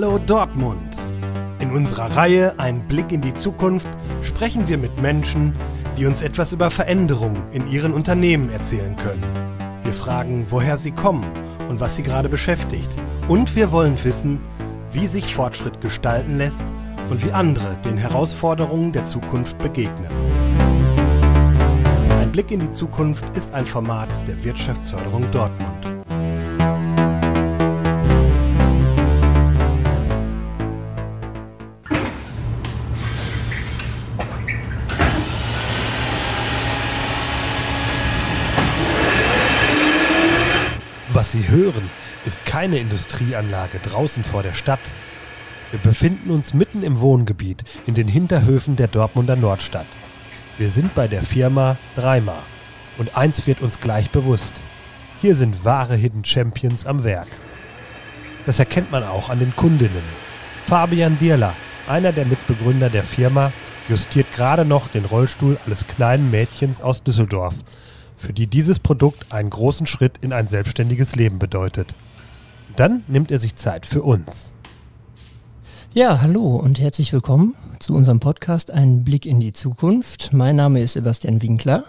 Hallo Dortmund! In unserer Reihe Ein Blick in die Zukunft sprechen wir mit Menschen, die uns etwas über Veränderungen in ihren Unternehmen erzählen können. Wir fragen, woher sie kommen und was sie gerade beschäftigt. Und wir wollen wissen, wie sich Fortschritt gestalten lässt und wie andere den Herausforderungen der Zukunft begegnen. Ein Blick in die Zukunft ist ein Format der Wirtschaftsförderung Dortmund. Was Sie hören, ist keine Industrieanlage draußen vor der Stadt. Wir befinden uns mitten im Wohngebiet in den Hinterhöfen der Dortmunder Nordstadt. Wir sind bei der Firma Dreimer. Und eins wird uns gleich bewusst. Hier sind wahre Hidden Champions am Werk. Das erkennt man auch an den Kundinnen. Fabian Dierler, einer der Mitbegründer der Firma, justiert gerade noch den Rollstuhl eines kleinen Mädchens aus Düsseldorf, für die dieses Produkt einen großen Schritt in ein selbstständiges Leben bedeutet. Dann nimmt er sich Zeit für uns. Ja, hallo und herzlich willkommen zu unserem Podcast Ein Blick in die Zukunft. Mein Name ist Sebastian Winkler.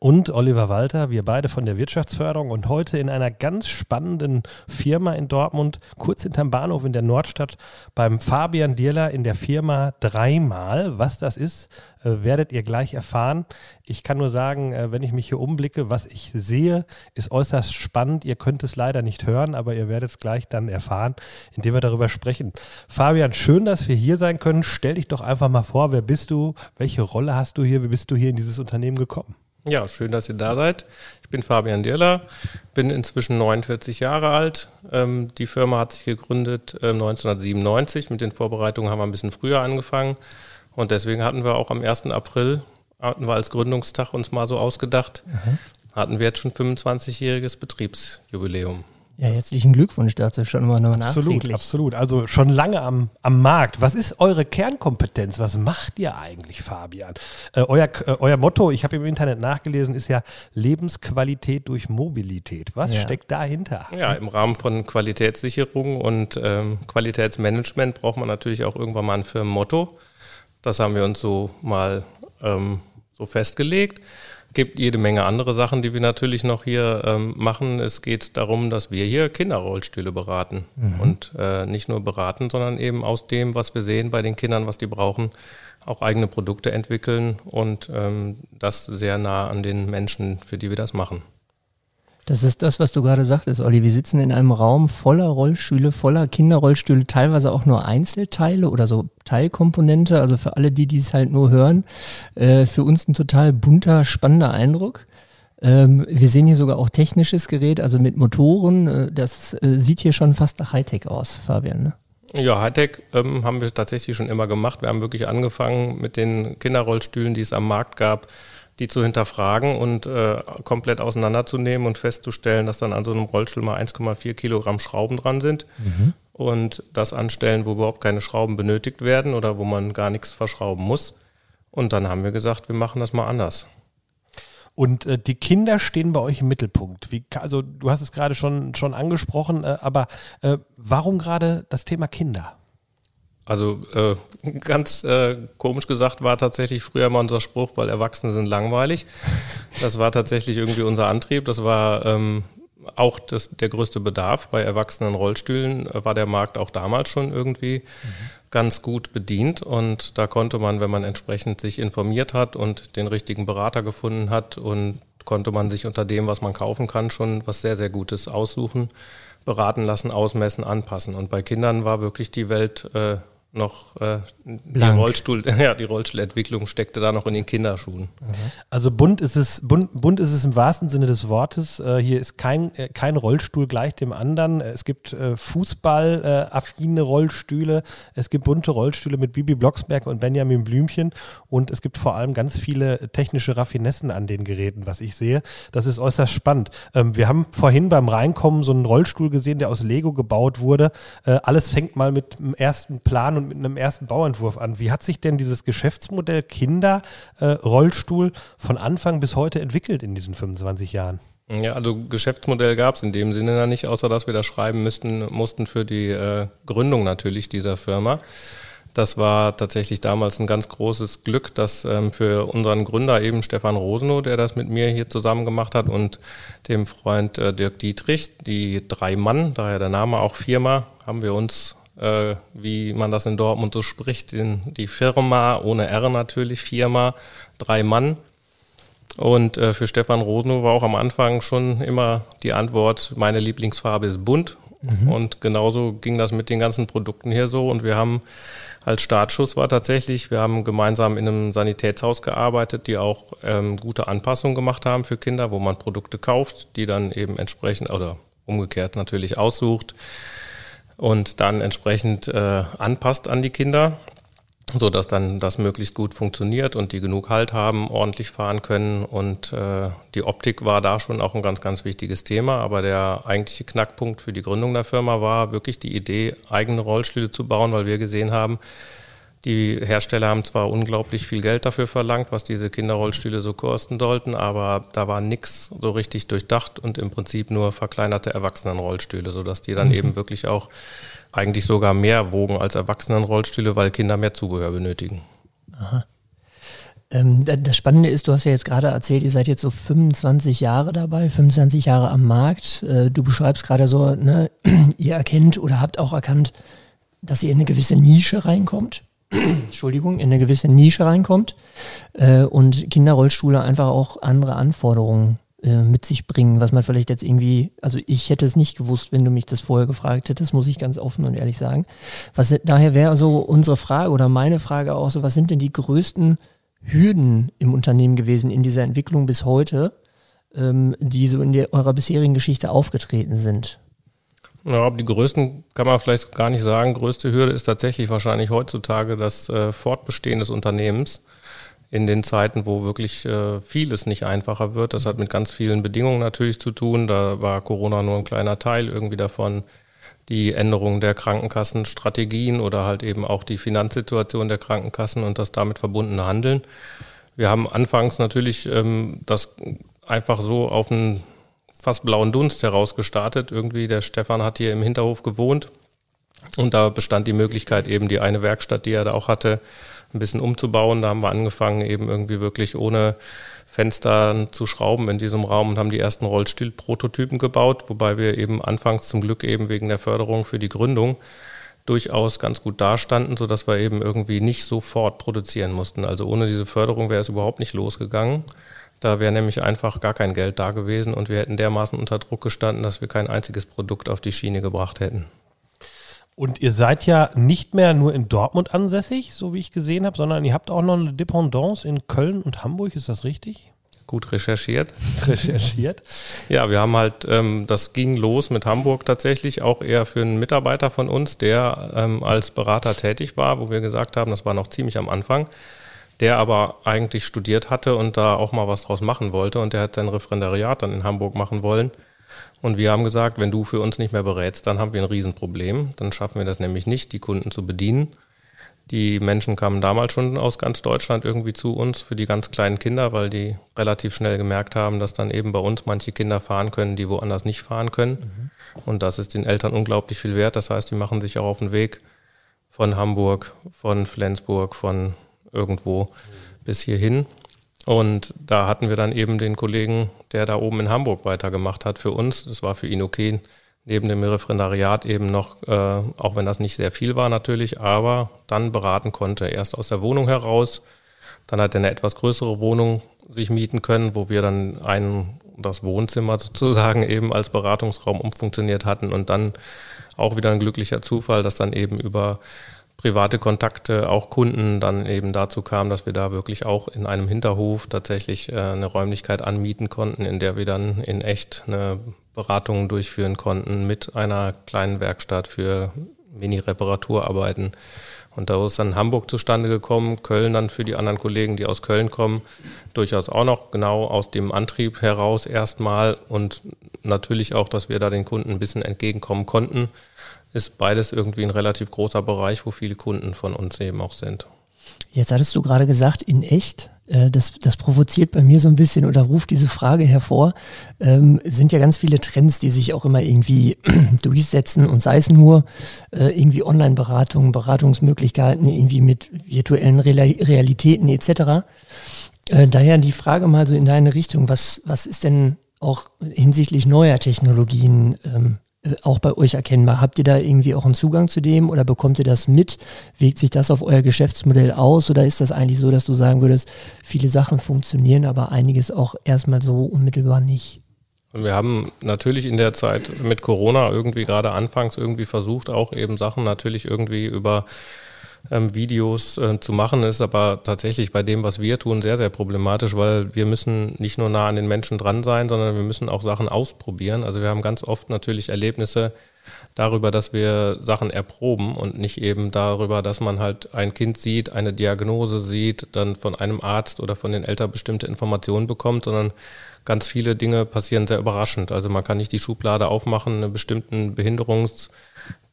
Und Oliver Walter, wir beide von der Wirtschaftsförderung und heute in einer ganz spannenden Firma in Dortmund, kurz hinterm Bahnhof in der Nordstadt, beim Fabian Dierler in der Firma Dreimal. Was das ist, äh, werdet ihr gleich erfahren. Ich kann nur sagen, äh, wenn ich mich hier umblicke, was ich sehe, ist äußerst spannend. Ihr könnt es leider nicht hören, aber ihr werdet es gleich dann erfahren, indem wir darüber sprechen. Fabian, schön, dass wir hier sein können. Stell dich doch einfach mal vor, wer bist du? Welche Rolle hast du hier? Wie bist du hier in dieses Unternehmen gekommen? Ja, schön, dass ihr da seid. Ich bin Fabian Dirler, bin inzwischen 49 Jahre alt. Ähm, die Firma hat sich gegründet äh, 1997. Mit den Vorbereitungen haben wir ein bisschen früher angefangen. Und deswegen hatten wir auch am 1. April, hatten wir als Gründungstag uns mal so ausgedacht, mhm. hatten wir jetzt schon 25-jähriges Betriebsjubiläum. Ja, herzlichen Glückwunsch dazu schon mal nochmal Absolut, absolut. Also schon lange am, am Markt. Was ist eure Kernkompetenz? Was macht ihr eigentlich, Fabian? Äh, euer, äh, euer Motto, ich habe im Internet nachgelesen, ist ja Lebensqualität durch Mobilität. Was ja. steckt dahinter? Ja, im Rahmen von Qualitätssicherung und ähm, Qualitätsmanagement braucht man natürlich auch irgendwann mal ein Firmenmotto. Das haben wir uns so mal ähm, so festgelegt gibt jede Menge andere Sachen, die wir natürlich noch hier ähm, machen. Es geht darum, dass wir hier Kinderrollstühle beraten. Mhm. Und äh, nicht nur beraten, sondern eben aus dem, was wir sehen bei den Kindern, was die brauchen, auch eigene Produkte entwickeln und ähm, das sehr nah an den Menschen, für die wir das machen. Das ist das, was du gerade sagtest, Olli. Wir sitzen in einem Raum voller Rollstühle, voller Kinderrollstühle, teilweise auch nur Einzelteile oder so Teilkomponente. Also für alle, die dies halt nur hören, äh, für uns ein total bunter, spannender Eindruck. Ähm, wir sehen hier sogar auch technisches Gerät, also mit Motoren. Äh, das äh, sieht hier schon fast nach Hightech aus, Fabian. Ne? Ja, Hightech ähm, haben wir tatsächlich schon immer gemacht. Wir haben wirklich angefangen mit den Kinderrollstühlen, die es am Markt gab die zu hinterfragen und äh, komplett auseinanderzunehmen und festzustellen, dass dann an so einem Rollstuhl mal 1,4 Kilogramm Schrauben dran sind mhm. und das anstellen, wo überhaupt keine Schrauben benötigt werden oder wo man gar nichts verschrauben muss. Und dann haben wir gesagt, wir machen das mal anders. Und äh, die Kinder stehen bei euch im Mittelpunkt. Wie, also du hast es gerade schon, schon angesprochen, äh, aber äh, warum gerade das Thema Kinder? Also äh, ganz äh, komisch gesagt war tatsächlich früher mal unser Spruch, weil Erwachsene sind langweilig. Das war tatsächlich irgendwie unser Antrieb. Das war ähm, auch das, der größte Bedarf. Bei erwachsenen Rollstühlen äh, war der Markt auch damals schon irgendwie mhm. ganz gut bedient. Und da konnte man, wenn man entsprechend sich informiert hat und den richtigen Berater gefunden hat und konnte man sich unter dem, was man kaufen kann, schon was sehr, sehr Gutes aussuchen, beraten lassen, ausmessen, anpassen. Und bei Kindern war wirklich die Welt äh, noch äh, die, Rollstuhl, ja, die Rollstuhlentwicklung steckte da noch in den Kinderschuhen. Also bunt ist es, bunt, bunt ist es im wahrsten Sinne des Wortes. Äh, hier ist kein, äh, kein Rollstuhl gleich dem anderen. Es gibt äh, Fußball-affine Rollstühle, es gibt bunte Rollstühle mit Bibi Blocksberg und Benjamin Blümchen und es gibt vor allem ganz viele technische Raffinessen an den Geräten, was ich sehe. Das ist äußerst spannend. Ähm, wir haben vorhin beim Reinkommen so einen Rollstuhl gesehen, der aus Lego gebaut wurde. Äh, alles fängt mal mit dem ersten Plan und mit einem ersten Bauentwurf an. Wie hat sich denn dieses Geschäftsmodell Kinder äh, von Anfang bis heute entwickelt in diesen 25 Jahren? Ja, also Geschäftsmodell gab es in dem Sinne da nicht, außer dass wir das schreiben müssten, mussten für die äh, Gründung natürlich dieser Firma. Das war tatsächlich damals ein ganz großes Glück, dass ähm, für unseren Gründer eben Stefan Rosenow, der das mit mir hier zusammen gemacht hat, und dem Freund äh, Dirk Dietrich, die drei Mann, daher der Name auch Firma, haben wir uns, äh, wie man das in Dortmund so spricht, in die Firma, ohne R natürlich, Firma, drei Mann und äh, für Stefan Rosenow war auch am Anfang schon immer die Antwort, meine Lieblingsfarbe ist bunt. Mhm. Und genauso ging das mit den ganzen Produkten hier so. Und wir haben als Startschuss war tatsächlich, wir haben gemeinsam in einem Sanitätshaus gearbeitet, die auch ähm, gute Anpassungen gemacht haben für Kinder, wo man Produkte kauft, die dann eben entsprechend oder umgekehrt natürlich aussucht und dann entsprechend äh, anpasst an die Kinder so dass dann das möglichst gut funktioniert und die genug Halt haben, ordentlich fahren können. Und äh, die Optik war da schon auch ein ganz, ganz wichtiges Thema. Aber der eigentliche Knackpunkt für die Gründung der Firma war wirklich die Idee, eigene Rollstühle zu bauen, weil wir gesehen haben, die Hersteller haben zwar unglaublich viel Geld dafür verlangt, was diese Kinderrollstühle so kosten sollten, aber da war nichts so richtig durchdacht und im Prinzip nur verkleinerte Erwachsenenrollstühle, sodass die dann mhm. eben wirklich auch eigentlich sogar mehr wogen als Erwachsenenrollstühle, weil Kinder mehr Zubehör benötigen. Aha. Ähm, das Spannende ist, du hast ja jetzt gerade erzählt, ihr seid jetzt so 25 Jahre dabei, 25 Jahre am Markt. Äh, du beschreibst gerade so, ne, ihr erkennt oder habt auch erkannt, dass ihr in eine gewisse Nische reinkommt. Entschuldigung, in eine gewisse Nische reinkommt äh, und Kinderrollstühle einfach auch andere Anforderungen äh, mit sich bringen, was man vielleicht jetzt irgendwie, also ich hätte es nicht gewusst, wenn du mich das vorher gefragt hättest, muss ich ganz offen und ehrlich sagen. Was daher wäre so unsere Frage oder meine Frage auch so, was sind denn die größten Hürden im Unternehmen gewesen in dieser Entwicklung bis heute, ähm, die so in der, eurer bisherigen Geschichte aufgetreten sind? Ja, die größten kann man vielleicht gar nicht sagen. Größte Hürde ist tatsächlich wahrscheinlich heutzutage das äh, Fortbestehen des Unternehmens in den Zeiten, wo wirklich äh, vieles nicht einfacher wird. Das hat mit ganz vielen Bedingungen natürlich zu tun. Da war Corona nur ein kleiner Teil irgendwie davon. Die Änderung der Krankenkassenstrategien oder halt eben auch die Finanzsituation der Krankenkassen und das damit verbundene Handeln. Wir haben anfangs natürlich ähm, das einfach so auf einen fast blauen Dunst heraus gestartet. Irgendwie der Stefan hat hier im Hinterhof gewohnt und da bestand die Möglichkeit eben die eine Werkstatt, die er da auch hatte, ein bisschen umzubauen. Da haben wir angefangen, eben irgendwie wirklich ohne Fenster zu schrauben in diesem Raum und haben die ersten Rollstuhl-Prototypen gebaut, wobei wir eben anfangs zum Glück eben wegen der Förderung für die Gründung durchaus ganz gut dastanden, sodass wir eben irgendwie nicht sofort produzieren mussten. Also ohne diese Förderung wäre es überhaupt nicht losgegangen. Da wäre nämlich einfach gar kein Geld da gewesen und wir hätten dermaßen unter Druck gestanden, dass wir kein einziges Produkt auf die Schiene gebracht hätten. Und ihr seid ja nicht mehr nur in Dortmund ansässig, so wie ich gesehen habe, sondern ihr habt auch noch eine Dependance in Köln und Hamburg, ist das richtig? Gut recherchiert. Recherchiert. ja, wir haben halt, ähm, das ging los mit Hamburg tatsächlich, auch eher für einen Mitarbeiter von uns, der ähm, als Berater tätig war, wo wir gesagt haben, das war noch ziemlich am Anfang, der aber eigentlich studiert hatte und da auch mal was draus machen wollte und der hat sein Referendariat dann in Hamburg machen wollen. Und wir haben gesagt, wenn du für uns nicht mehr berätst, dann haben wir ein Riesenproblem. Dann schaffen wir das nämlich nicht, die Kunden zu bedienen. Die Menschen kamen damals schon aus ganz Deutschland irgendwie zu uns für die ganz kleinen Kinder, weil die relativ schnell gemerkt haben, dass dann eben bei uns manche Kinder fahren können, die woanders nicht fahren können. Mhm. Und das ist den Eltern unglaublich viel wert. Das heißt, die machen sich auch auf den Weg von Hamburg, von Flensburg, von irgendwo bis hierhin. Und da hatten wir dann eben den Kollegen, der da oben in Hamburg weitergemacht hat für uns. Das war für ihn okay, neben dem Referendariat eben noch, äh, auch wenn das nicht sehr viel war natürlich, aber dann beraten konnte. Erst aus der Wohnung heraus, dann hat er eine etwas größere Wohnung sich mieten können, wo wir dann ein, das Wohnzimmer sozusagen eben als Beratungsraum umfunktioniert hatten und dann auch wieder ein glücklicher Zufall, dass dann eben über private Kontakte, auch Kunden dann eben dazu kam, dass wir da wirklich auch in einem Hinterhof tatsächlich äh, eine Räumlichkeit anmieten konnten, in der wir dann in echt eine Beratung durchführen konnten mit einer kleinen Werkstatt für Mini-Reparaturarbeiten. Und da ist dann Hamburg zustande gekommen, Köln dann für die anderen Kollegen, die aus Köln kommen, durchaus auch noch genau aus dem Antrieb heraus erstmal und natürlich auch, dass wir da den Kunden ein bisschen entgegenkommen konnten ist beides irgendwie ein relativ großer Bereich, wo viele Kunden von uns eben auch sind. Jetzt hattest du gerade gesagt, in echt. Äh, das, das provoziert bei mir so ein bisschen oder ruft diese Frage hervor. Ähm, sind ja ganz viele Trends, die sich auch immer irgendwie durchsetzen und sei es nur äh, irgendwie Online-Beratungen, Beratungsmöglichkeiten, irgendwie mit virtuellen Realitäten etc. Äh, daher die Frage mal so in deine Richtung, was, was ist denn auch hinsichtlich neuer Technologien ähm, äh, auch bei euch erkennbar? Habt ihr da irgendwie auch einen Zugang zu dem oder bekommt ihr das mit? Wirkt sich das auf euer Geschäftsmodell aus oder ist das eigentlich so, dass du sagen würdest, viele Sachen funktionieren, aber einiges auch erstmal so unmittelbar nicht? Wir haben natürlich in der Zeit mit Corona irgendwie gerade anfangs irgendwie versucht, auch eben Sachen natürlich irgendwie über ähm, Videos äh, zu machen, ist aber tatsächlich bei dem, was wir tun, sehr, sehr problematisch, weil wir müssen nicht nur nah an den Menschen dran sein, sondern wir müssen auch Sachen ausprobieren. Also wir haben ganz oft natürlich Erlebnisse darüber, dass wir Sachen erproben und nicht eben darüber, dass man halt ein Kind sieht, eine Diagnose sieht, dann von einem Arzt oder von den Eltern bestimmte Informationen bekommt, sondern ganz viele Dinge passieren sehr überraschend. Also man kann nicht die Schublade aufmachen, einen bestimmten Behinderungs-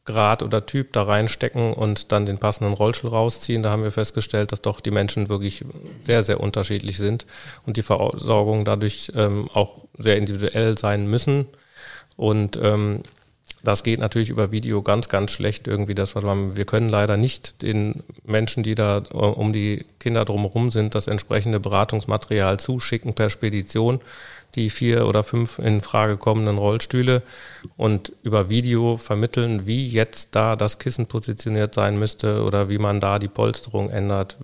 Grad oder Typ da reinstecken und dann den passenden Rollstuhl rausziehen. Da haben wir festgestellt, dass doch die Menschen wirklich sehr, sehr unterschiedlich sind und die Versorgung dadurch ähm, auch sehr individuell sein müssen. Und ähm, das geht natürlich über Video ganz, ganz schlecht irgendwie. Das, wir können leider nicht den Menschen, die da äh, um die Kinder drumherum sind, das entsprechende Beratungsmaterial zuschicken per Spedition die vier oder fünf in Frage kommenden Rollstühle und über Video vermitteln, wie jetzt da das Kissen positioniert sein müsste oder wie man da die Polsterung ändert.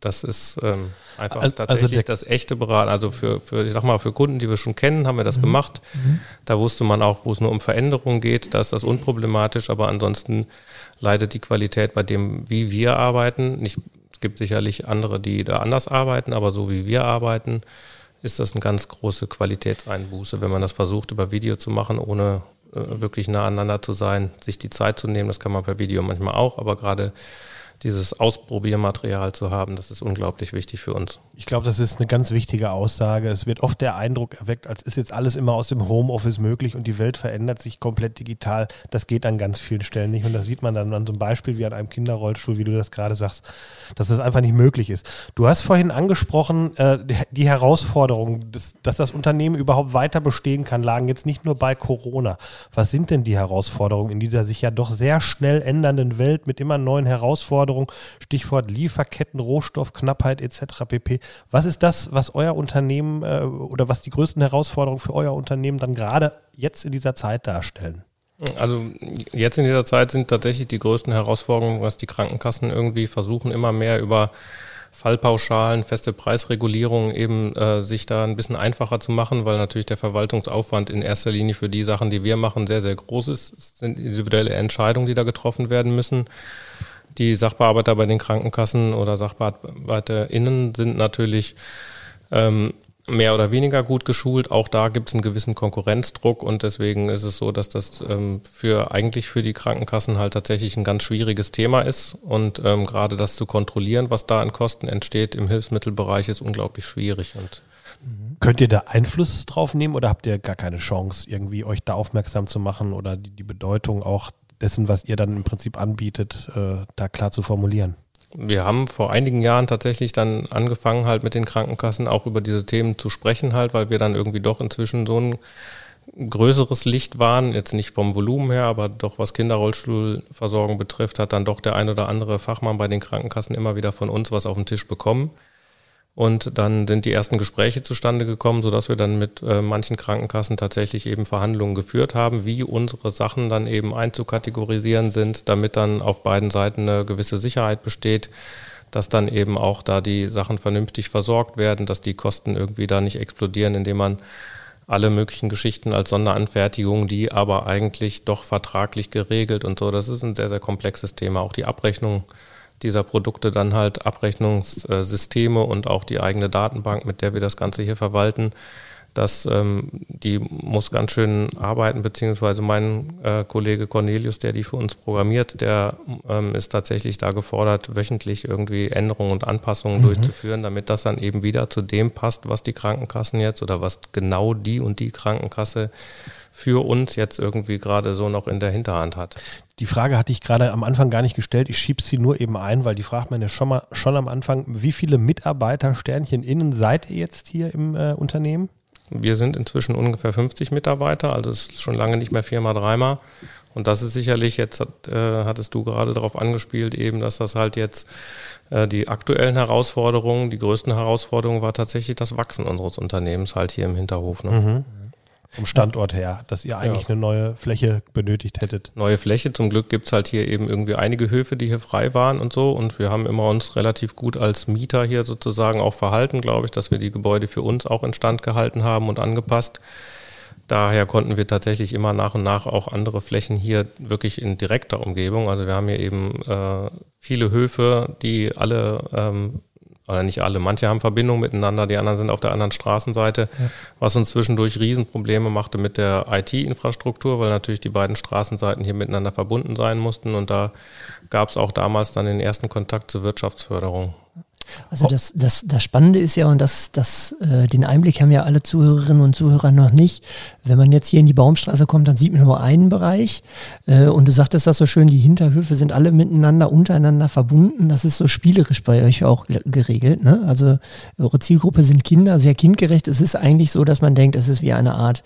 Das ist ähm, einfach also tatsächlich das echte Beraten. Also für, für, ich sag mal, für Kunden, die wir schon kennen, haben wir das mhm. gemacht. Mhm. Da wusste man auch, wo es nur um Veränderungen geht, da ist das unproblematisch, aber ansonsten leidet die Qualität bei dem, wie wir arbeiten. Nicht, es gibt sicherlich andere, die da anders arbeiten, aber so wie wir arbeiten, ist das eine ganz große Qualitätseinbuße, wenn man das versucht, über Video zu machen, ohne äh, wirklich nah aneinander zu sein, sich die Zeit zu nehmen. Das kann man per Video manchmal auch, aber gerade dieses Ausprobiermaterial zu haben, das ist unglaublich wichtig für uns. Ich glaube, das ist eine ganz wichtige Aussage. Es wird oft der Eindruck erweckt, als ist jetzt alles immer aus dem Homeoffice möglich und die Welt verändert sich komplett digital. Das geht an ganz vielen Stellen nicht und das sieht man dann an so einem Beispiel wie an einem Kinderrollstuhl, wie du das gerade sagst, dass das einfach nicht möglich ist. Du hast vorhin angesprochen, äh, die Herausforderungen, dass, dass das Unternehmen überhaupt weiter bestehen kann, lagen jetzt nicht nur bei Corona. Was sind denn die Herausforderungen in dieser sich ja doch sehr schnell ändernden Welt mit immer neuen Herausforderungen? Herausforderung, Stichwort Lieferketten, Rohstoffknappheit etc. pp. Was ist das, was euer Unternehmen äh, oder was die größten Herausforderungen für euer Unternehmen dann gerade jetzt in dieser Zeit darstellen? Also jetzt in dieser Zeit sind tatsächlich die größten Herausforderungen, was die Krankenkassen irgendwie versuchen, immer mehr über Fallpauschalen, feste Preisregulierungen eben äh, sich da ein bisschen einfacher zu machen, weil natürlich der Verwaltungsaufwand in erster Linie für die Sachen, die wir machen, sehr, sehr groß ist. Es sind individuelle Entscheidungen, die da getroffen werden müssen. Die Sachbearbeiter bei den Krankenkassen oder SachbearbeiterInnen sind natürlich ähm, mehr oder weniger gut geschult. Auch da gibt es einen gewissen Konkurrenzdruck und deswegen ist es so, dass das ähm, für eigentlich für die Krankenkassen halt tatsächlich ein ganz schwieriges Thema ist und ähm, gerade das zu kontrollieren, was da an Kosten entsteht im Hilfsmittelbereich, ist unglaublich schwierig und Könnt ihr da Einfluss drauf nehmen oder habt ihr gar keine Chance, irgendwie euch da aufmerksam zu machen oder die, die Bedeutung auch dessen, was ihr dann im Prinzip anbietet, äh, da klar zu formulieren? Wir haben vor einigen Jahren tatsächlich dann angefangen, halt mit den Krankenkassen auch über diese Themen zu sprechen, halt, weil wir dann irgendwie doch inzwischen so ein größeres Licht waren, jetzt nicht vom Volumen her, aber doch was Kinderrollstuhlversorgung betrifft, hat dann doch der ein oder andere Fachmann bei den Krankenkassen immer wieder von uns was auf den Tisch bekommen. Und dann sind die ersten Gespräche zustande gekommen, sodass wir dann mit äh, manchen Krankenkassen tatsächlich eben Verhandlungen geführt haben, wie unsere Sachen dann eben einzukategorisieren sind, damit dann auf beiden Seiten eine gewisse Sicherheit besteht, dass dann eben auch da die Sachen vernünftig versorgt werden, dass die Kosten irgendwie da nicht explodieren, indem man alle möglichen Geschichten als Sonderanfertigung, die aber eigentlich doch vertraglich geregelt und so. Das ist ein sehr, sehr komplexes Thema. Auch die Abrechnung dieser Produkte dann halt Abrechnungssysteme und auch die eigene Datenbank, mit der wir das Ganze hier verwalten. dass ähm, die muss ganz schön arbeiten, beziehungsweise mein äh, Kollege Cornelius, der die für uns programmiert, der ähm, ist tatsächlich da gefordert, wöchentlich irgendwie Änderungen und Anpassungen mhm. durchzuführen, damit das dann eben wieder zu dem passt, was die Krankenkassen jetzt oder was genau die und die Krankenkasse für uns jetzt irgendwie gerade so noch in der Hinterhand hat. Die Frage hatte ich gerade am Anfang gar nicht gestellt. Ich schiebe sie nur eben ein, weil die fragt man ja schon mal schon am Anfang, wie viele Mitarbeiter Sternchen innen seid ihr jetzt hier im äh, Unternehmen? Wir sind inzwischen ungefähr 50 Mitarbeiter, also es ist schon lange nicht mehr viermal, dreimal. Und das ist sicherlich, jetzt hat, äh, hattest du gerade darauf angespielt, eben, dass das halt jetzt äh, die aktuellen Herausforderungen, die größten Herausforderungen war tatsächlich das Wachsen unseres Unternehmens halt hier im Hinterhof. Ne? Mhm vom Standort her, dass ihr eigentlich ja. eine neue Fläche benötigt hättet. Neue Fläche, zum Glück gibt es halt hier eben irgendwie einige Höfe, die hier frei waren und so. Und wir haben immer uns relativ gut als Mieter hier sozusagen auch verhalten, glaube ich, dass wir die Gebäude für uns auch instand gehalten haben und angepasst. Daher konnten wir tatsächlich immer nach und nach auch andere Flächen hier wirklich in direkter Umgebung. Also wir haben hier eben äh, viele Höfe, die alle ähm, oder nicht alle, manche haben Verbindungen miteinander, die anderen sind auf der anderen Straßenseite, ja. was uns zwischendurch Riesenprobleme machte mit der IT-Infrastruktur, weil natürlich die beiden Straßenseiten hier miteinander verbunden sein mussten und da gab es auch damals dann den ersten Kontakt zur Wirtschaftsförderung. Also das, das, das Spannende ist ja, und das, das, äh, den Einblick haben ja alle Zuhörerinnen und Zuhörer noch nicht. Wenn man jetzt hier in die Baumstraße kommt, dann sieht man nur einen Bereich. Äh, und du sagtest das so schön, die Hinterhöfe sind alle miteinander, untereinander verbunden. Das ist so spielerisch bei euch auch geregelt. Ne? Also eure Zielgruppe sind Kinder, sehr kindgerecht. Es ist eigentlich so, dass man denkt, es ist wie eine Art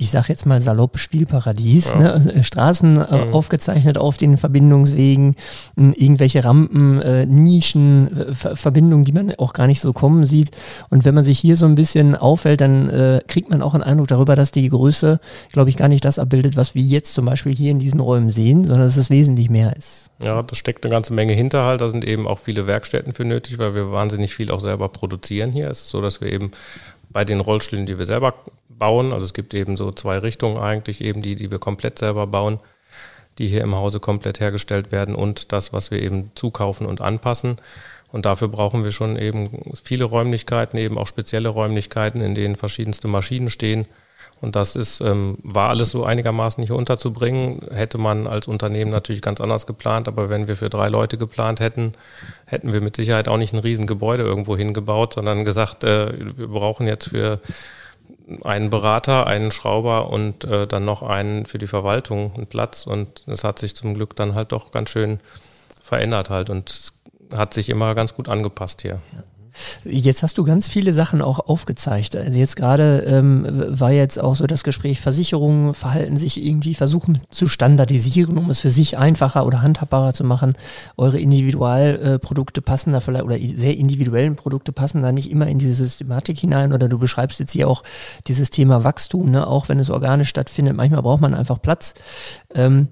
ich sag jetzt mal salopp Spielparadies, ja. ne? Also, äh, Straßen äh, mhm. aufgezeichnet auf den Verbindungswegen, irgendwelche Rampen, äh, Nischen, äh, Verbindungen, die man auch gar nicht so kommen sieht. Und wenn man sich hier so ein bisschen auffällt, dann äh, kriegt man auch einen Eindruck darüber, dass die Größe, glaube ich, gar nicht das abbildet, was wir jetzt zum Beispiel hier in diesen Räumen sehen, sondern dass es wesentlich mehr ist. Ja, da steckt eine ganze Menge hinter halt. Da sind eben auch viele Werkstätten für nötig, weil wir wahnsinnig viel auch selber produzieren hier. Es ist so, dass wir eben bei den Rollstühlen, die wir selber bauen. Also es gibt eben so zwei Richtungen eigentlich, eben die, die wir komplett selber bauen, die hier im Hause komplett hergestellt werden und das, was wir eben zukaufen und anpassen. Und dafür brauchen wir schon eben viele Räumlichkeiten, eben auch spezielle Räumlichkeiten, in denen verschiedenste Maschinen stehen. Und das ist, ähm, war alles so einigermaßen hier unterzubringen. Hätte man als Unternehmen natürlich ganz anders geplant, aber wenn wir für drei Leute geplant hätten, hätten wir mit Sicherheit auch nicht ein Riesengebäude irgendwo hingebaut, sondern gesagt, äh, wir brauchen jetzt für einen Berater, einen Schrauber und äh, dann noch einen für die Verwaltung einen Platz. Und es hat sich zum Glück dann halt doch ganz schön verändert halt und hat sich immer ganz gut angepasst hier. Ja. Jetzt hast du ganz viele Sachen auch aufgezeigt. Also jetzt gerade ähm, war jetzt auch so das Gespräch, Versicherungen verhalten sich irgendwie, versuchen zu standardisieren, um es für sich einfacher oder handhabbarer zu machen. Eure Individualprodukte passen da vielleicht oder sehr individuellen Produkte passen da nicht immer in diese Systematik hinein. Oder du beschreibst jetzt hier auch dieses Thema Wachstum, ne? auch wenn es organisch stattfindet. Manchmal braucht man einfach Platz. Ähm,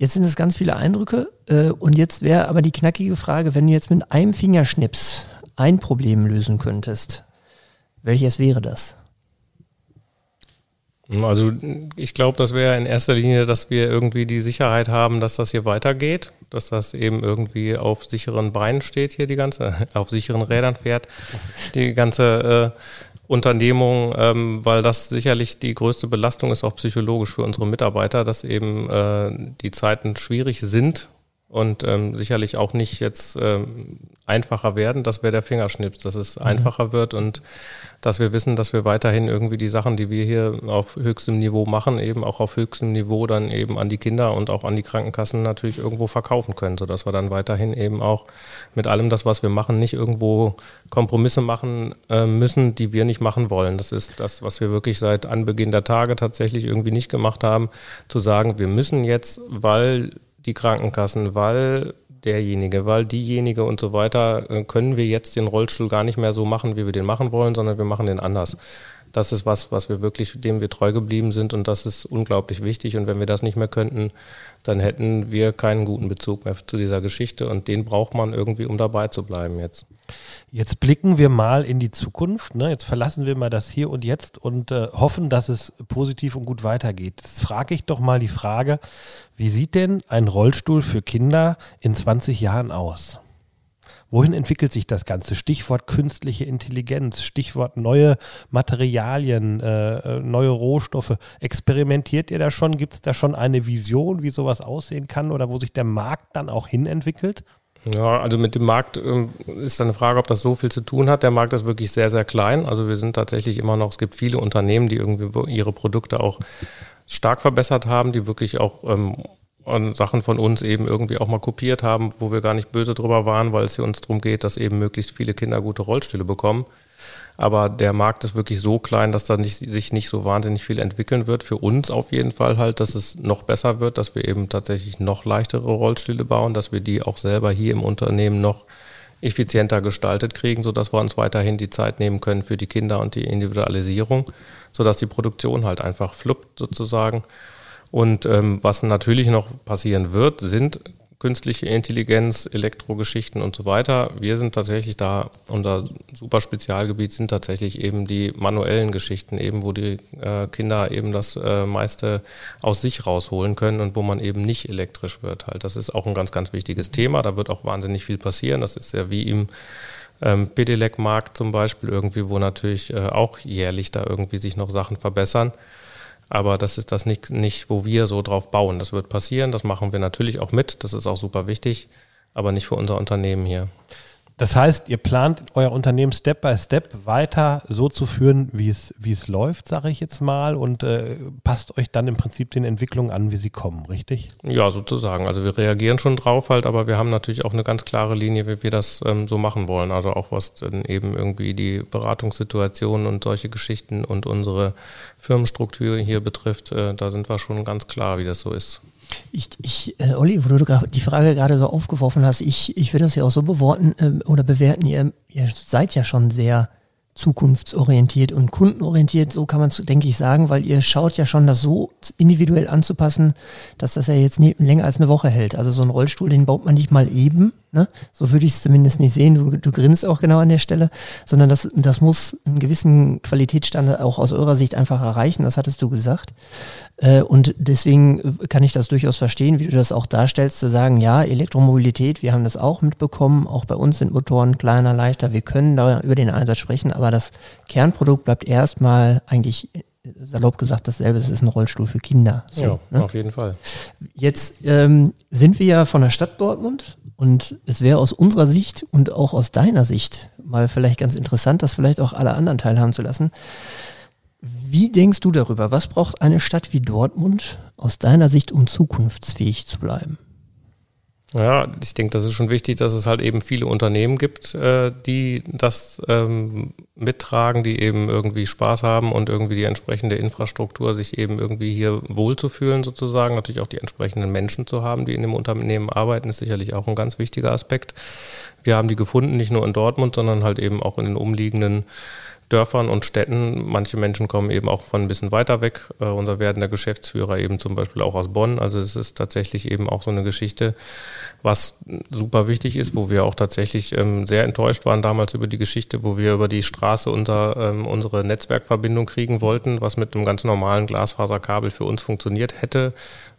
Jetzt sind es ganz viele Eindrücke äh, und jetzt wäre aber die knackige Frage, wenn du jetzt mit einem Fingerschnips ein Problem lösen könntest, welches wäre das? Also ich glaube, das wäre in erster Linie, dass wir irgendwie die Sicherheit haben, dass das hier weitergeht, dass das eben irgendwie auf sicheren Beinen steht hier die ganze, auf sicheren Rädern fährt, die ganze äh, Unternehmung, ähm, weil das sicherlich die größte Belastung ist, auch psychologisch für unsere Mitarbeiter, dass eben äh, die Zeiten schwierig sind und ähm, sicherlich auch nicht jetzt ähm, einfacher werden. Das wäre der Fingerschnips, dass es mhm. einfacher wird und dass wir wissen, dass wir weiterhin irgendwie die Sachen, die wir hier auf höchstem Niveau machen, eben auch auf höchstem Niveau dann eben an die Kinder und auch an die Krankenkassen natürlich irgendwo verkaufen können, sodass wir dann weiterhin eben auch mit allem das, was wir machen, nicht irgendwo Kompromisse machen äh, müssen, die wir nicht machen wollen. Das ist das, was wir wirklich seit Anbeginn der Tage tatsächlich irgendwie nicht gemacht haben, zu sagen, wir müssen jetzt, weil die Krankenkassen, weil derjenige, weil diejenige und so weiter, äh, können wir jetzt den Rollstuhl gar nicht mehr so machen, wie wir den machen wollen, sondern wir machen den anders. Das ist was, was wir wirklich, dem wir treu geblieben sind und das ist unglaublich wichtig. Und wenn wir das nicht mehr könnten, dann hätten wir keinen guten Bezug mehr zu dieser Geschichte und den braucht man irgendwie, um dabei zu bleiben jetzt. Jetzt blicken wir mal in die Zukunft. Ne? Jetzt verlassen wir mal das Hier und Jetzt und äh, hoffen, dass es positiv und gut weitergeht. Jetzt frage ich doch mal die Frage, wie sieht denn ein Rollstuhl für Kinder in 20 Jahren aus? Wohin entwickelt sich das Ganze? Stichwort künstliche Intelligenz, Stichwort neue Materialien, äh, äh neue Rohstoffe. Experimentiert ihr da schon? Gibt es da schon eine Vision, wie sowas aussehen kann oder wo sich der Markt dann auch hin entwickelt? Ja, also mit dem Markt äh, ist eine Frage, ob das so viel zu tun hat. Der Markt ist wirklich sehr, sehr klein. Also wir sind tatsächlich immer noch, es gibt viele Unternehmen, die irgendwie ihre Produkte auch stark verbessert haben, die wirklich auch ähm, Sachen von uns eben irgendwie auch mal kopiert haben, wo wir gar nicht böse drüber waren, weil es hier uns darum geht, dass eben möglichst viele Kinder gute Rollstühle bekommen. Aber der Markt ist wirklich so klein, dass da nicht, sich nicht so wahnsinnig viel entwickeln wird. Für uns auf jeden Fall halt, dass es noch besser wird, dass wir eben tatsächlich noch leichtere Rollstühle bauen, dass wir die auch selber hier im Unternehmen noch effizienter gestaltet kriegen, sodass wir uns weiterhin die Zeit nehmen können für die Kinder und die Individualisierung, sodass die Produktion halt einfach fluppt sozusagen. Und ähm, was natürlich noch passieren wird, sind künstliche Intelligenz, Elektrogeschichten und so weiter. Wir sind tatsächlich da, unser super Spezialgebiet sind tatsächlich eben die manuellen Geschichten, eben wo die äh, Kinder eben das äh, meiste aus sich rausholen können und wo man eben nicht elektrisch wird. Halt, das ist auch ein ganz, ganz wichtiges Thema. Da wird auch wahnsinnig viel passieren. Das ist ja wie im ähm, Pedelec-Markt zum Beispiel irgendwie, wo natürlich äh, auch jährlich da irgendwie sich noch Sachen verbessern. Aber das ist das nicht, nicht, wo wir so drauf bauen. Das wird passieren, das machen wir natürlich auch mit, das ist auch super wichtig, aber nicht für unser Unternehmen hier. Das heißt, ihr plant euer Unternehmen Step by Step weiter so zu führen, wie es, wie es läuft, sage ich jetzt mal, und äh, passt euch dann im Prinzip den Entwicklungen an, wie sie kommen, richtig? Ja, sozusagen. Also wir reagieren schon drauf halt, aber wir haben natürlich auch eine ganz klare Linie, wie wir das ähm, so machen wollen. Also auch was dann eben irgendwie die Beratungssituation und solche Geschichten und unsere Firmenstruktur hier betrifft, äh, da sind wir schon ganz klar, wie das so ist. Ich, ich äh, Olli, wo du die Frage gerade so aufgeworfen hast, ich, ich würde das ja auch so beworten äh, oder bewerten, ihr, ihr seid ja schon sehr zukunftsorientiert und kundenorientiert, so kann man es, denke ich, sagen, weil ihr schaut ja schon, das so individuell anzupassen, dass das ja jetzt nie, länger als eine Woche hält. Also so einen Rollstuhl, den baut man nicht mal eben, ne? so würde ich es zumindest nicht sehen, du, du grinst auch genau an der Stelle, sondern das, das muss einen gewissen Qualitätsstandard auch aus eurer Sicht einfach erreichen, das hattest du gesagt. Äh, und deswegen kann ich das durchaus verstehen, wie du das auch darstellst, zu sagen, ja, Elektromobilität, wir haben das auch mitbekommen, auch bei uns sind Motoren kleiner, leichter, wir können da über den Einsatz sprechen, aber das Kernprodukt bleibt erstmal eigentlich salopp gesagt dasselbe, das ist ein Rollstuhl für Kinder. So, ja, ne? auf jeden Fall. Jetzt ähm, sind wir ja von der Stadt Dortmund und es wäre aus unserer Sicht und auch aus deiner Sicht mal vielleicht ganz interessant, das vielleicht auch alle anderen teilhaben zu lassen. Wie denkst du darüber? Was braucht eine Stadt wie Dortmund aus deiner Sicht, um zukunftsfähig zu bleiben? Ja, ich denke, das ist schon wichtig, dass es halt eben viele Unternehmen gibt, äh, die das ähm, mittragen, die eben irgendwie Spaß haben und irgendwie die entsprechende Infrastruktur, sich eben irgendwie hier wohlzufühlen sozusagen. Natürlich auch die entsprechenden Menschen zu haben, die in dem Unternehmen arbeiten, ist sicherlich auch ein ganz wichtiger Aspekt. Wir haben die gefunden, nicht nur in Dortmund, sondern halt eben auch in den umliegenden Dörfern und Städten. Manche Menschen kommen eben auch von ein bisschen weiter weg. Äh, unser werdender Geschäftsführer eben zum Beispiel auch aus Bonn. Also es ist tatsächlich eben auch so eine Geschichte, was super wichtig ist, wo wir auch tatsächlich ähm, sehr enttäuscht waren damals über die Geschichte, wo wir über die Straße unser, ähm, unsere Netzwerkverbindung kriegen wollten, was mit einem ganz normalen Glasfaserkabel für uns funktioniert hätte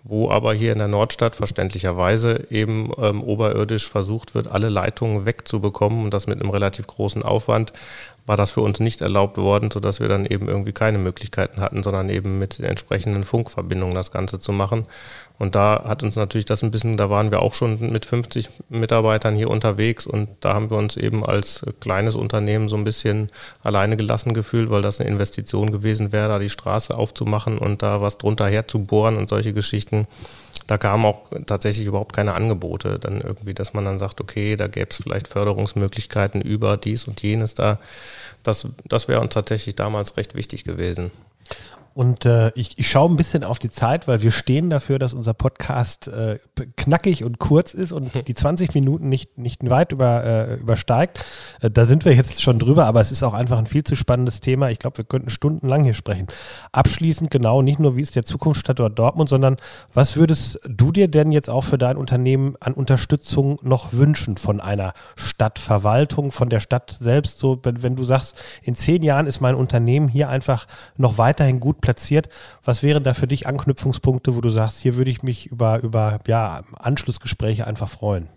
wo aber hier in der Nordstadt verständlicherweise eben ähm, oberirdisch versucht wird, alle Leitungen wegzubekommen und das mit einem relativ großen Aufwand war das für uns nicht erlaubt worden, sodass wir dann eben irgendwie keine Möglichkeiten hatten, sondern eben mit entsprechenden Funkverbindungen das Ganze zu machen. Und da hat uns natürlich das ein bisschen, da waren wir auch schon mit 50 Mitarbeitern hier unterwegs und da haben wir uns eben als kleines Unternehmen so ein bisschen alleine gelassen gefühlt, weil das eine Investition gewesen wäre, da die Straße aufzumachen und da was drunter herzubohren und solche Geschichten. Da kamen auch tatsächlich überhaupt keine Angebote. Dann irgendwie, dass man dann sagt, okay, da gäbe es vielleicht Förderungsmöglichkeiten über dies und jenes da. Das, das wäre uns tatsächlich damals recht wichtig gewesen. Und äh, ich, ich schaue ein bisschen auf die Zeit, weil wir stehen dafür, dass unser Podcast äh, knackig und kurz ist und die 20 Minuten nicht, nicht weit über, äh, übersteigt. Äh, da sind wir jetzt schon drüber, aber es ist auch einfach ein viel zu spannendes Thema. Ich glaube, wir könnten stundenlang hier sprechen. Abschließend genau, nicht nur wie ist der Zukunftsstandort Dortmund, sondern was würdest du dir denn jetzt auch für dein Unternehmen an Unterstützung noch wünschen von einer Stadtverwaltung, von der Stadt selbst? So, wenn, wenn du sagst, in zehn Jahren ist mein Unternehmen hier einfach noch weiterhin gut platziert. Was wären da für dich Anknüpfungspunkte, wo du sagst, hier würde ich mich über, über ja, Anschlussgespräche einfach freuen?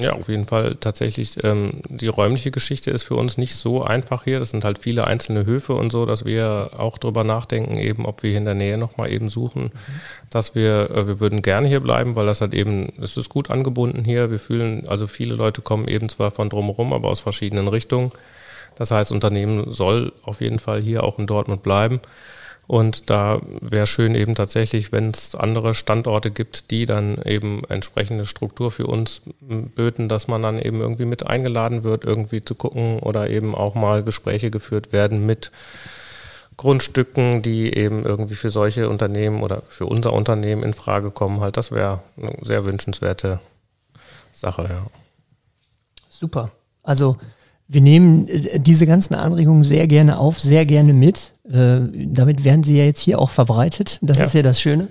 Ja, auf jeden Fall tatsächlich. Ähm, die räumliche Geschichte ist für uns nicht so einfach hier. Das sind halt viele einzelne Höfe und so, dass wir auch drüber nachdenken, eben, ob wir hier in der Nähe nochmal eben suchen, dass wir, äh, wir würden gerne hier bleiben, weil das halt eben, es ist gut angebunden hier. Wir fühlen, also viele Leute kommen eben zwar von drumherum, aber aus verschiedenen Richtungen. Das heißt, Unternehmen soll auf jeden Fall hier auch in Dortmund bleiben. Und da wäre schön eben tatsächlich, wenn es andere Standorte gibt, die dann eben entsprechende Struktur für uns böten, dass man dann eben irgendwie mit eingeladen wird, irgendwie zu gucken oder eben auch mal Gespräche geführt werden mit Grundstücken, die eben irgendwie für solche Unternehmen oder für unser Unternehmen in Frage kommen. Halt, das wäre eine sehr wünschenswerte Sache, ja. Super. Also wir nehmen äh, diese ganzen Anregungen sehr gerne auf, sehr gerne mit. Äh, damit werden sie ja jetzt hier auch verbreitet. Das ja. ist ja das Schöne.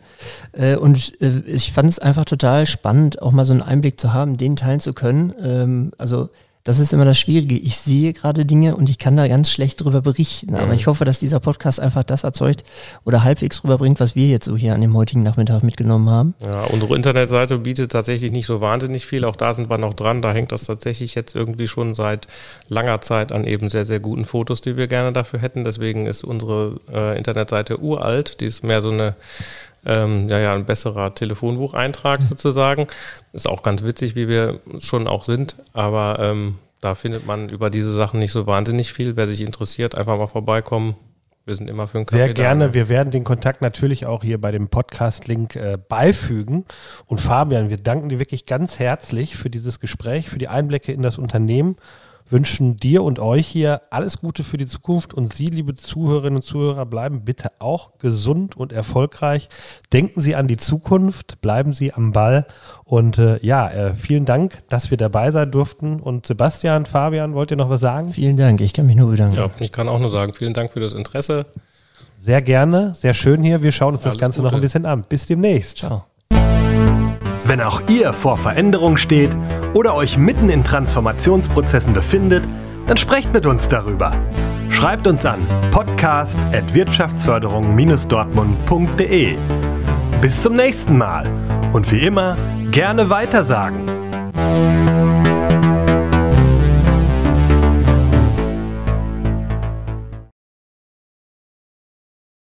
Äh, und äh, ich fand es einfach total spannend, auch mal so einen Einblick zu haben, den teilen zu können. Ähm, also das ist immer das Schwierige. Ich sehe gerade Dinge und ich kann da ganz schlecht drüber berichten. Aber mhm. ich hoffe, dass dieser Podcast einfach das erzeugt oder halbwegs rüberbringt, was wir jetzt so hier an dem heutigen Nachmittag mitgenommen haben. Ja, unsere Internetseite bietet tatsächlich nicht so wahnsinnig viel. Auch da sind wir noch dran. Da hängt das tatsächlich jetzt irgendwie schon seit langer Zeit an eben sehr, sehr guten Fotos, die wir gerne dafür hätten. Deswegen ist unsere äh, Internetseite uralt. Die ist mehr so eine ähm, ja, ja, ein besserer Telefonbucheintrag mhm. sozusagen. Ist auch ganz witzig, wie wir schon auch sind, aber ähm, da findet man über diese Sachen nicht so wahnsinnig viel. Wer sich interessiert, einfach mal vorbeikommen. Wir sind immer für einen Kaffee Sehr gerne. Da. Wir werden den Kontakt natürlich auch hier bei dem Podcast-Link äh, beifügen. Und Fabian, wir danken dir wirklich ganz herzlich für dieses Gespräch, für die Einblicke in das Unternehmen wünschen dir und euch hier alles Gute für die Zukunft und Sie, liebe Zuhörerinnen und Zuhörer, bleiben bitte auch gesund und erfolgreich. Denken Sie an die Zukunft, bleiben Sie am Ball und äh, ja, äh, vielen Dank, dass wir dabei sein durften. Und Sebastian, Fabian, wollt ihr noch was sagen? Vielen Dank, ich kann mich nur bedanken. Ja, ich kann auch nur sagen, vielen Dank für das Interesse. Sehr gerne, sehr schön hier. Wir schauen uns alles das Ganze Gute. noch ein bisschen an. Bis demnächst. Ciao. Wenn auch ihr vor Veränderung steht oder euch mitten in Transformationsprozessen befindet, dann sprecht mit uns darüber. Schreibt uns an podcast.wirtschaftsförderung-dortmund.de. Bis zum nächsten Mal und wie immer gerne weitersagen.